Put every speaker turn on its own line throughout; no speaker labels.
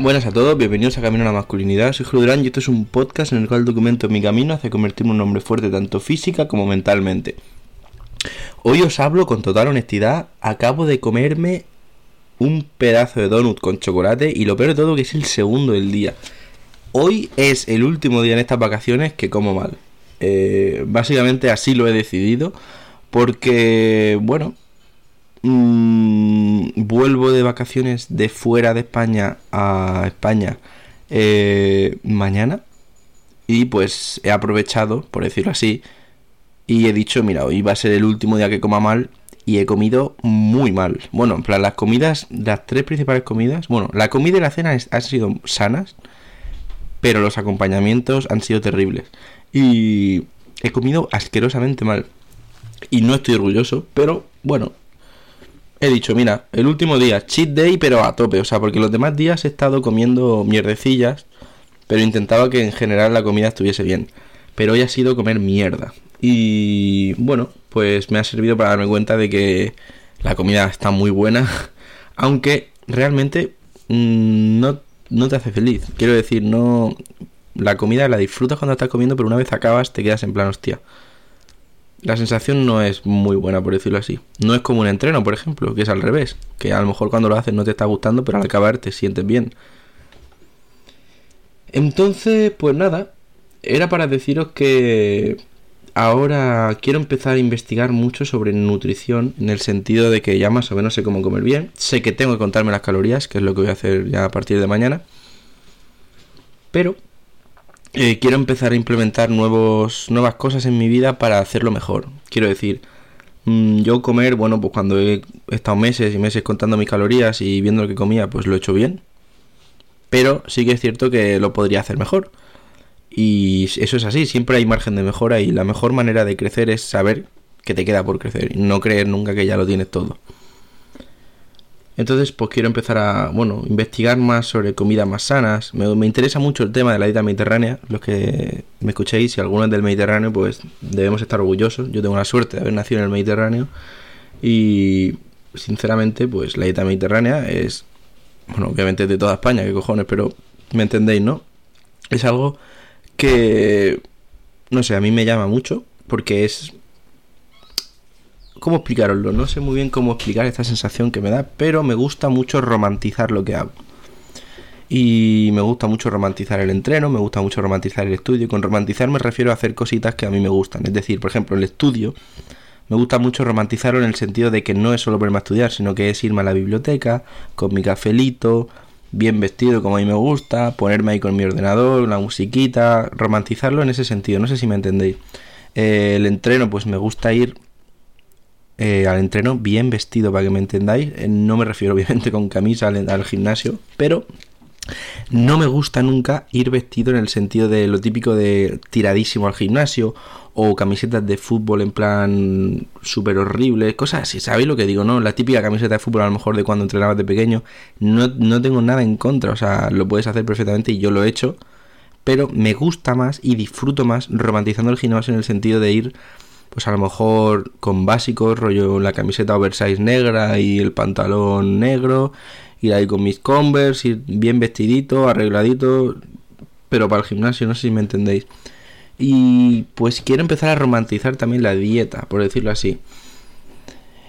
Buenas a todos, bienvenidos a Camino a la Masculinidad. Soy Julio y esto es un podcast en el cual documento mi camino hacia convertirme en un hombre fuerte tanto física como mentalmente. Hoy os hablo con total honestidad. Acabo de comerme un pedazo de donut con chocolate y lo peor de todo que es el segundo del día. Hoy es el último día en estas vacaciones que como mal. Eh, básicamente así lo he decidido porque, bueno, mmm, vuelvo de vacaciones de fuera de España a España eh, mañana y pues he aprovechado, por decirlo así, y he dicho, mira, hoy va a ser el último día que coma mal y he comido muy mal. Bueno, en plan, las comidas, las tres principales comidas, bueno, la comida y la cena han sido sanas, pero los acompañamientos han sido terribles. Y he comido asquerosamente mal. Y no estoy orgulloso, pero bueno, he dicho, mira, el último día, cheat day, pero a tope, o sea, porque los demás días he estado comiendo mierdecillas, pero intentaba que en general la comida estuviese bien. Pero hoy ha sido comer mierda. Y bueno, pues me ha servido para darme cuenta de que la comida está muy buena, aunque realmente mm, no, no te hace feliz. Quiero decir, no... La comida la disfrutas cuando estás comiendo, pero una vez acabas te quedas en plan, hostia la sensación no es muy buena, por decirlo así. No es como un entreno, por ejemplo, que es al revés. Que a lo mejor cuando lo haces no te está gustando, pero al acabar te sientes bien. Entonces, pues nada, era para deciros que ahora quiero empezar a investigar mucho sobre nutrición, en el sentido de que ya más o menos sé cómo comer bien. Sé que tengo que contarme las calorías, que es lo que voy a hacer ya a partir de mañana. Pero eh, quiero empezar a implementar nuevos, nuevas cosas en mi vida para hacerlo mejor. Quiero decir, mm, yo comer, bueno, pues cuando he estado meses y meses contando mis calorías y viendo lo que comía, pues lo he hecho bien. Pero sí que es cierto que lo podría hacer mejor. Y eso es así, siempre hay margen de mejora y la mejor manera de crecer es saber que te queda por crecer y no creer nunca que ya lo tienes todo. Entonces, pues quiero empezar a, bueno, investigar más sobre comidas más sanas. Me, interesa mucho el tema de la dieta mediterránea. Los que me escuchéis, si alguno es del Mediterráneo, pues debemos estar orgullosos. Yo tengo la suerte de haber nacido en el Mediterráneo. Y, sinceramente, pues la dieta mediterránea es, bueno, obviamente de toda España, qué cojones, pero me entendéis, ¿no? Es algo que, no sé, a mí me llama mucho porque es ¿Cómo explicaroslo? No sé muy bien cómo explicar esta sensación que me da, pero me gusta mucho romantizar lo que hago. Y me gusta mucho romantizar el entreno, me gusta mucho romantizar el estudio. Con romantizar me refiero a hacer cositas que a mí me gustan. Es decir, por ejemplo, el estudio me gusta mucho romantizarlo en el sentido de que no es solo ponerme a estudiar, sino que es irme a la biblioteca con mi cafelito, bien vestido como a mí me gusta, ponerme ahí con mi ordenador, una musiquita, romantizarlo en ese sentido. No sé si me entendéis. Eh, el entreno, pues me gusta ir eh, al entreno bien vestido, para que me entendáis. Eh, no me refiero obviamente con camisa al, gimnasio, pero no me gusta nunca ir vestido en el sentido de lo típico de tiradísimo al gimnasio o camisetas de fútbol en plan súper horrible, cosas así, ¿sabéis lo que digo? No, la típica camiseta de fútbol a lo mejor de cuando entrenabas de pequeño, no, no tengo nada en contra, o sea, lo puedes hacer perfectamente y yo lo he hecho, pero me gusta más y disfruto más romantizando el gimnasio en el sentido de ir pues a lo mejor con básicos, rollo la camiseta oversize negra y el pantalón negro, ir ahí con mis Converse, ir bien vestidito, arregladito, pero para el gimnasio, no sé si me entendéis. Y pues quiero empezar a romantizar también la dieta, por decirlo así.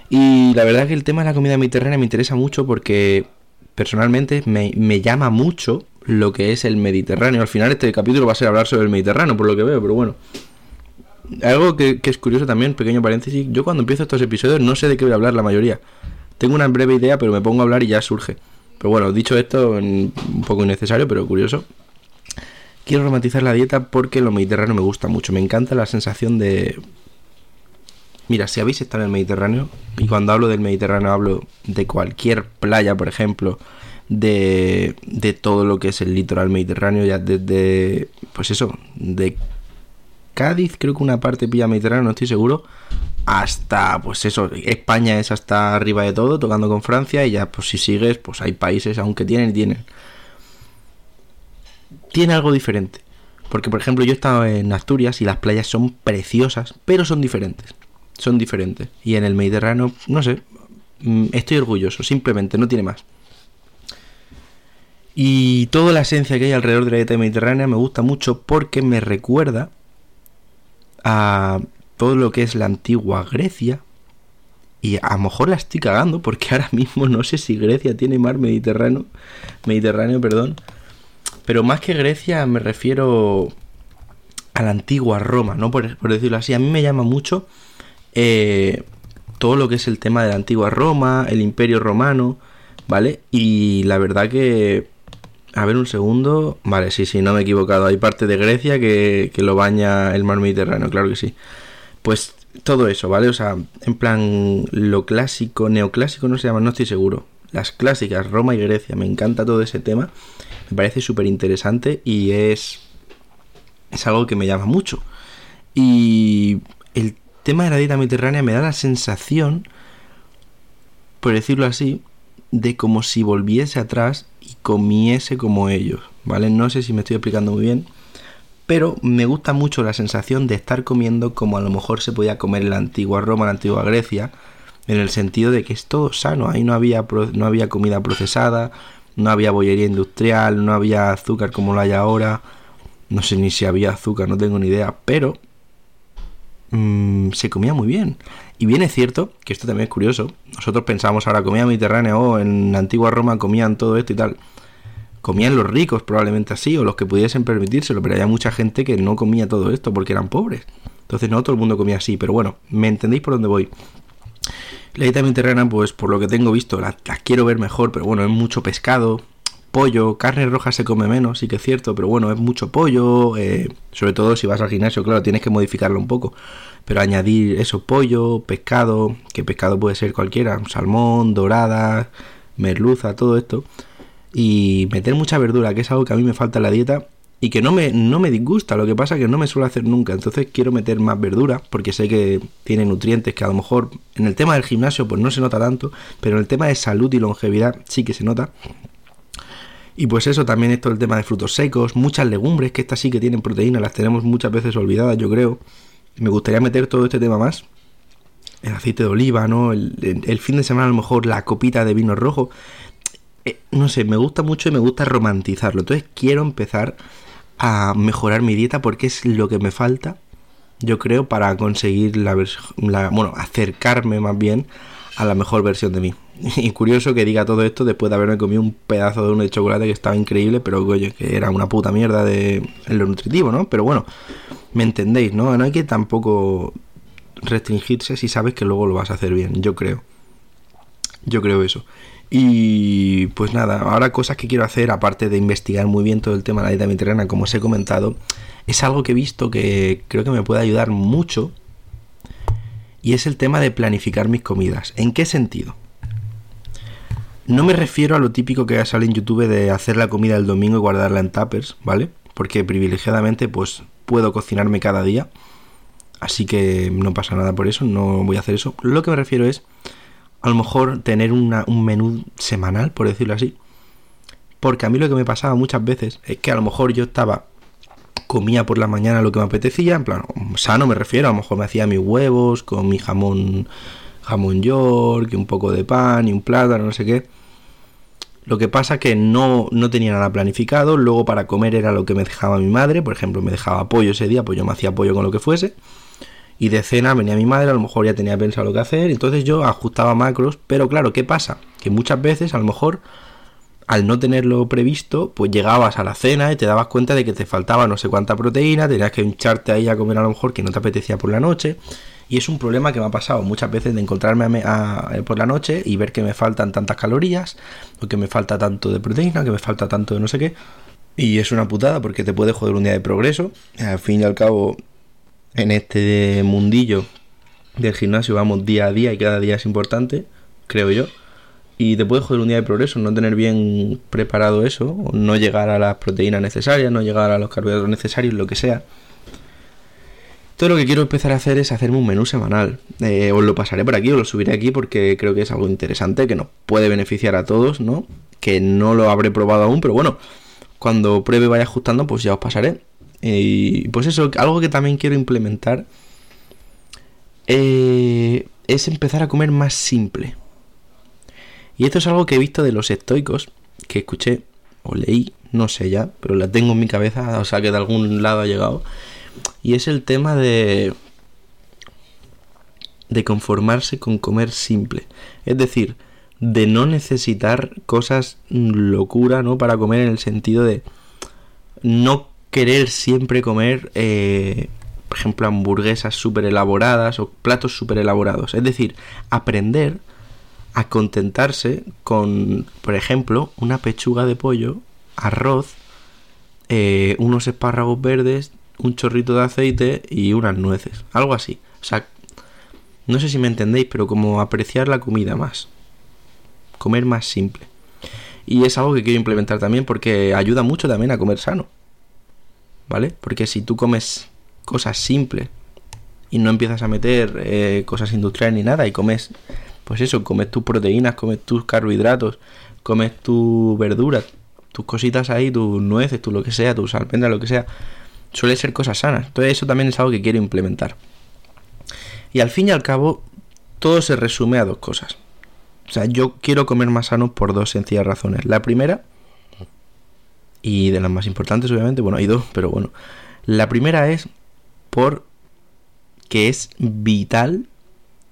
Y la verdad que el tema de la comida mediterránea me interesa mucho porque personalmente me, me llama mucho lo que es el Mediterráneo. Al final este capítulo va a ser hablar sobre el Mediterráneo, por lo que veo, pero bueno algo que, es curioso también, pequeño paréntesis, yo cuando empiezo estos episodios no sé de qué voy a hablar la mayoría. Tengo una breve idea, pero me pongo a hablar y ya surge. Pero bueno, dicho esto, un poco innecesario, pero curioso. Quiero romantizar la dieta porque lo mediterráneo me gusta mucho. Me encanta la sensación de... Mira, si habéis estado en el Mediterráneo, y cuando hablo del Mediterráneo hablo de cualquier playa, por ejemplo, de, de todo lo que es el litoral mediterráneo, ya desde, pues eso, de Cádiz, creo que una parte pilla Mediterráneo, no estoy seguro. Hasta, pues eso, España es hasta arriba de todo, tocando con Francia, y ya, pues si sigues, pues hay países, aunque tienen y tienen. Tiene algo diferente. Porque, por ejemplo, yo he estado en Asturias y las playas son preciosas, pero son diferentes. Son diferentes. Y en el Mediterráneo, no sé, mm, estoy orgulloso, simplemente, no tiene más. Y toda la esencia que hay alrededor de la dieta mediterránea me gusta mucho porque me recuerda a todo lo que es la antigua Grecia. Y a lo mejor la estoy cagando porque ahora mismo no sé si Grecia tiene mar Mediterráneo. Mediterráneo, perdón. Pero más que Grecia me refiero a la antigua Roma, ¿no? Por, decirlo así. A mí me llama mucho eh, todo lo que es el tema de la antigua Roma, el imperio romano, ¿vale? Y la verdad que a ver un segundo. Vale, sí, sí, no me he equivocado. Hay parte de Grecia que, lo baña el mar Mediterráneo, claro que sí. Pues todo eso, ¿vale? O sea, en plan, lo clásico, neoclásico no se llama, no estoy seguro. Las clásicas, Roma y Grecia, me encanta todo ese tema. Me parece súper interesante y es. Es algo que me llama mucho. Y el tema de la dieta mediterránea me da la sensación, por decirlo así, de como si volviese atrás y comiese como ellos, ¿vale? No sé si me estoy explicando muy bien, pero me gusta mucho la sensación de estar comiendo como a lo mejor se podía comer en la antigua Roma, en la antigua Grecia, en el sentido de que es todo sano, ahí no había, no había comida procesada, no había bollería industrial, no había azúcar como lo hay ahora, no sé ni si había azúcar, no tengo ni idea, pero mmm, se comía muy bien. Y bien es cierto, que esto también es curioso, nosotros pensamos ahora comida mediterránea, o oh, en la antigua Roma comían todo esto y tal. Comían los ricos probablemente así, o los que pudiesen permitírselo, pero había mucha gente que no comía todo esto porque eran pobres. Entonces no todo el mundo comía así, pero bueno, me entendéis por dónde voy. La dieta mediterránea, pues por lo que tengo visto, la, quiero ver mejor, pero bueno, es mucho pescado, pollo, carne roja se come menos, sí que es cierto, pero bueno, es mucho pollo, eh, sobre todo si vas al gimnasio, claro, tienes que modificarlo un poco pero añadir eso, pollo, pescado, que pescado puede ser cualquiera, salmón, dorada, merluza, todo esto, y meter mucha verdura, que es algo que a mí me falta en la dieta y que no me, no me disgusta, lo que pasa es que no me suelo hacer nunca, entonces quiero meter más verdura porque sé que tiene nutrientes que a lo mejor en el tema del gimnasio pues no se nota tanto, pero en el tema de salud y longevidad sí que se nota. Y pues eso, también esto el tema de frutos secos, muchas legumbres, que estas sí que tienen proteína, las tenemos muchas veces olvidadas, yo creo me gustaría meter todo este tema más. El aceite de oliva, ¿no? El, fin de semana a lo mejor la copita de vino rojo. Eh, no sé, me gusta mucho y me gusta romantizarlo. Entonces quiero empezar a mejorar mi dieta porque es lo que me falta, yo creo, para conseguir la, la bueno, acercarme más bien a la mejor versión de mí. Y curioso que diga todo esto después de haberme comido un pedazo de uno de chocolate que estaba increíble, pero oye, que era una puta mierda de en lo nutritivo, ¿no? Pero bueno, me entendéis, ¿no? No hay que tampoco restringirse si sabes que luego lo vas a hacer bien, yo creo. Yo creo eso. Y pues nada, ahora cosas que quiero hacer, aparte de investigar muy bien todo el tema de la dieta mediterránea, como os he comentado, es algo que he visto que creo que me puede ayudar mucho. Y es el tema de planificar mis comidas. ¿En qué sentido? No me refiero a lo típico que sale en YouTube de hacer la comida el domingo y guardarla en tuppers, ¿vale? Porque privilegiadamente pues puedo cocinarme cada día. Así que no pasa nada por eso, no voy a hacer eso. Lo que me refiero es a lo mejor tener un menú semanal, por decirlo así. Porque a mí lo que me pasaba muchas veces es que a lo mejor yo estaba, comía por la mañana lo que me apetecía, en plan, sano me refiero, a lo mejor me hacía mis huevos con mi jamón, jamón york, y un poco de pan y un plátano, no sé qué lo que pasa que no, no tenía nada planificado, luego para comer era lo que me dejaba mi madre, por ejemplo, me dejaba pollo ese día, pues yo me hacía pollo con lo que fuese. Y de cena venía mi madre, a lo mejor ya tenía pensado lo que hacer, entonces yo ajustaba macros, pero claro, ¿qué pasa? Que muchas veces a lo mejor al no tenerlo previsto, pues llegabas a la cena y te dabas cuenta de que te faltaba no sé cuánta proteína, tenías que hincharte ahí a comer a lo mejor que no te apetecía por la noche. Y es un problema que me ha pasado muchas veces de encontrarme por la noche y ver que me faltan tantas calorías, o que me falta tanto de proteína, que me falta tanto de no sé qué. Y es una putada porque te puede joder un día de progreso. Al fin y al cabo, en este mundillo del gimnasio vamos día a día y cada día es importante, creo yo. Y te puede joder un día de progreso, no tener bien preparado eso, no llegar a las proteínas necesarias, no llegar a los carbohidratos necesarios, lo que sea. Todo lo que quiero empezar a hacer es hacerme un menú semanal. Eh, os lo pasaré por aquí, os lo subiré aquí porque creo que es algo interesante, que nos puede beneficiar a todos, ¿no? Que no lo habré probado aún, pero bueno, cuando pruebe vaya ajustando, pues ya os pasaré. Y pues eso, algo que también quiero implementar eh, es empezar a comer más simple. Y esto es algo que he visto de los estoicos, que escuché o leí, no sé ya, pero la tengo en mi cabeza, o sea que de algún lado ha llegado. Y es el tema de de conformarse con comer simple. Es decir, de no necesitar cosas locura, ¿no? Para comer en el sentido de no querer siempre comer, eh, por ejemplo, hamburguesas súper elaboradas o platos súper elaborados. Es decir, aprender a contentarse con, por ejemplo, una pechuga de pollo, arroz, eh, unos espárragos verdes, un chorrito de aceite y unas nueces. Algo así. O sea, no sé si me entendéis, pero como apreciar la comida más. Comer más simple. Y es algo que quiero implementar también porque ayuda mucho también a comer sano. ¿Vale? Porque si tú comes cosas simples y no empiezas a meter eh, cosas industriales ni nada y comes, pues eso, comes tus proteínas, comes tus carbohidratos, comes tu verduras, tus cositas ahí, tus nueces, tu lo que sea, tus almendras, lo que sea, suele ser cosas sanas. Entonces eso también es algo que quiero implementar. Y al fin y al cabo, todo se resume a dos cosas. O sea, yo quiero comer más sano por dos sencillas razones. La primera, y de las más importantes obviamente, bueno, hay dos, pero bueno. La primera es por que es vital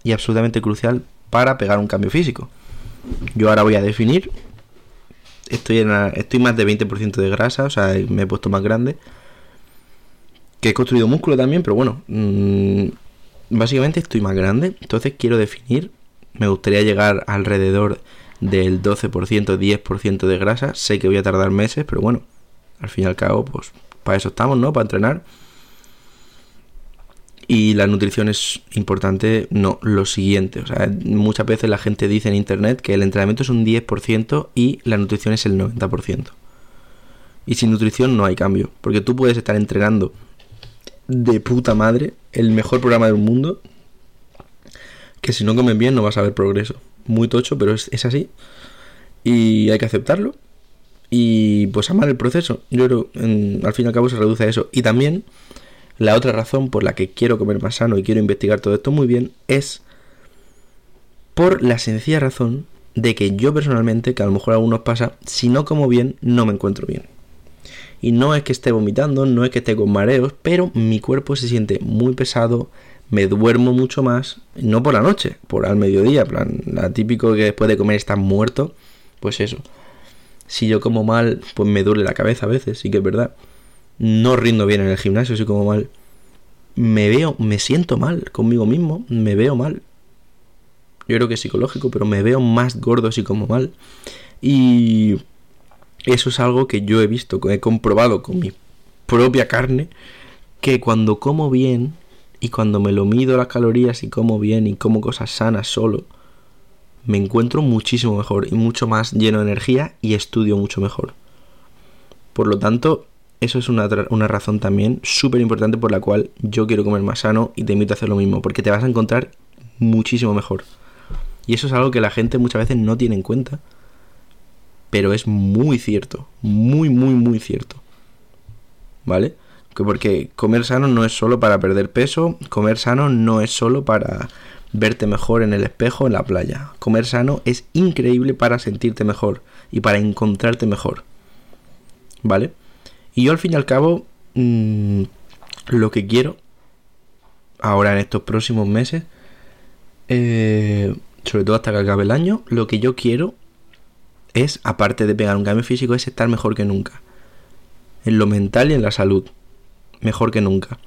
y absolutamente crucial para pegar un cambio físico. Yo ahora voy a definir. Estoy, en estoy más de 20% de grasa, o sea, me he puesto más grande. Que he construido músculo también, pero bueno, mmm, básicamente estoy más grande, entonces quiero definir, me gustaría llegar alrededor del 12%, 10% de grasa, sé que voy a tardar meses, pero bueno, al fin y al cabo, pues para eso estamos, ¿no? Para entrenar. Y la nutrición es importante, no, lo siguiente. O sea, muchas veces la gente dice en internet que el entrenamiento es un 10% y la nutrición es el 90%. Y sin nutrición no hay cambio, porque tú puedes estar entrenando de puta madre, el mejor programa del mundo, que si no comen bien no vas a ver progreso. Muy tocho, pero es, así. Y hay que aceptarlo. Y pues amar el proceso. Yo creo, al fin y al cabo se reduce a eso. Y también la otra razón por la que quiero comer más sano y quiero investigar todo esto muy bien es por la sencilla razón de que yo personalmente, que a lo mejor a algunos pasa, si no como bien, no me encuentro bien. Y no es que esté vomitando, no es que esté con mareos, pero mi cuerpo se siente muy pesado, me duermo mucho más, no por la noche, por al mediodía, plan, la típico que después de comer estás muerto, pues eso. Si yo como mal, pues me duele la cabeza a veces, sí que es verdad. No rindo bien en el gimnasio si como mal. Me veo, me siento mal conmigo mismo, me veo mal. Yo creo que es psicológico, pero me veo más gordo si como mal. Y eso es algo que yo he visto, he comprobado con mi propia carne, que cuando como bien y cuando me lo mido las calorías y como bien y como cosas sanas solo, me encuentro muchísimo mejor y mucho más lleno de energía y estudio mucho mejor. Por lo tanto, eso es una, una razón también súper importante por la cual yo quiero comer más sano y te invito a hacer lo mismo, porque te vas a encontrar muchísimo mejor. Y eso es algo que la gente muchas veces no tiene en cuenta pero es muy cierto, muy, muy, muy cierto. ¿Vale? Porque comer sano no es solo para perder peso, comer sano no es solo para verte mejor en el espejo en la playa. Comer sano es increíble para sentirte mejor y para encontrarte mejor. ¿Vale? Y yo al fin y al cabo, mmm, lo que quiero ahora en estos próximos meses, eh, sobre todo hasta que acabe el año, lo que yo quiero es, aparte de pegar un cambio físico, es estar mejor que nunca. En lo mental y en la salud. Mejor que nunca.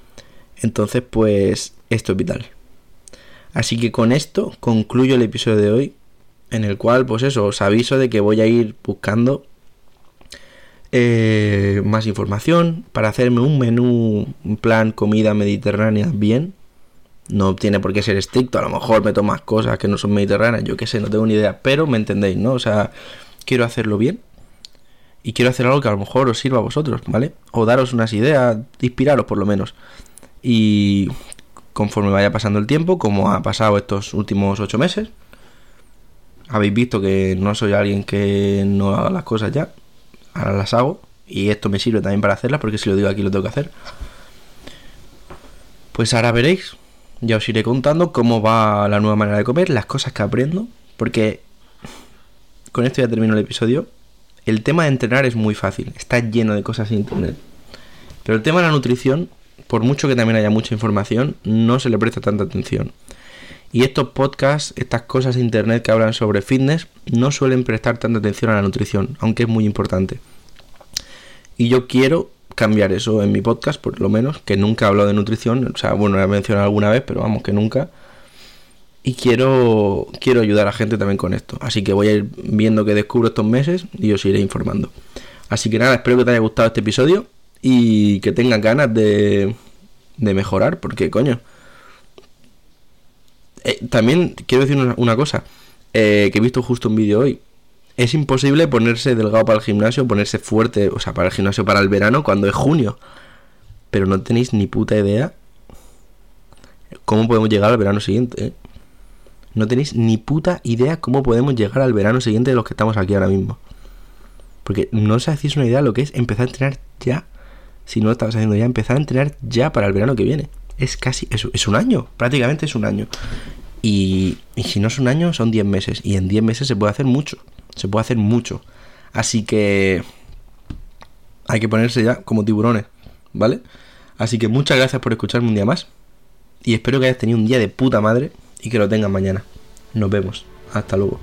Entonces, pues, esto es vital. Así que con esto concluyo el episodio de hoy. En el cual, pues eso, os aviso de que voy a ir buscando eh, más información para hacerme un menú, un plan comida mediterránea bien. No tiene por qué ser estricto, a lo mejor me tomas cosas que no son mediterráneas, yo qué sé, no tengo ni idea, pero me entendéis, ¿no? O sea, quiero hacerlo bien y quiero hacer algo que a lo mejor os sirva a vosotros, ¿vale? O daros unas ideas, inspiraros por lo menos. Y conforme vaya pasando el tiempo, como ha pasado estos últimos ocho meses, habéis visto que no soy alguien que no haga las cosas ya, ahora las hago y esto me sirve también para hacerlas porque si lo digo aquí lo tengo que hacer. Pues ahora veréis, ya os iré contando cómo va la nueva manera de comer, las cosas que aprendo, porque con esto ya termino el episodio. el tema de entrenar es muy fácil, está lleno de cosas en internet. Pero el tema de la nutrición, por mucho que también haya mucha información, no se le presta tanta atención. Y estos podcasts, estas cosas de internet que hablan sobre fitness, no suelen prestar tanta atención a la nutrición, aunque es muy importante. Y yo quiero cambiar eso en mi podcast, por lo menos, que nunca hablo de nutrición, o sea, bueno, lo he mencionado alguna vez, pero vamos, que nunca. Y quiero, quiero ayudar a la gente también con esto. Así que voy a ir viendo que descubro estos meses y os iré informando. Así que nada, espero que te haya gustado este episodio y que tengas ganas de, de mejorar, porque coño. Eh, también quiero decir una, cosa, eh, que he visto justo un vídeo hoy. Es imposible ponerse delgado para el gimnasio, ponerse fuerte, o sea, para el gimnasio para el verano cuando es junio. Pero no tenéis ni puta idea cómo podemos llegar al verano siguiente. ¿eh? No tenéis ni puta idea cómo podemos llegar al verano siguiente de los que estamos aquí ahora mismo. Porque no os hacéis una idea de lo que es empezar a entrenar ya. Si no lo estabas haciendo ya, empezar a entrenar ya para el verano que viene. Es casi, es, es un año, prácticamente es un año. Y, y si no es un año, son 10 meses. Y en 10 meses se puede hacer mucho. Se puede hacer mucho. Así que hay que ponerse ya como tiburones, ¿vale? Así que muchas gracias por escucharme un día más. Y espero que hayas tenido un día de puta madre y que lo tengas mañana. Nos vemos. Hasta luego.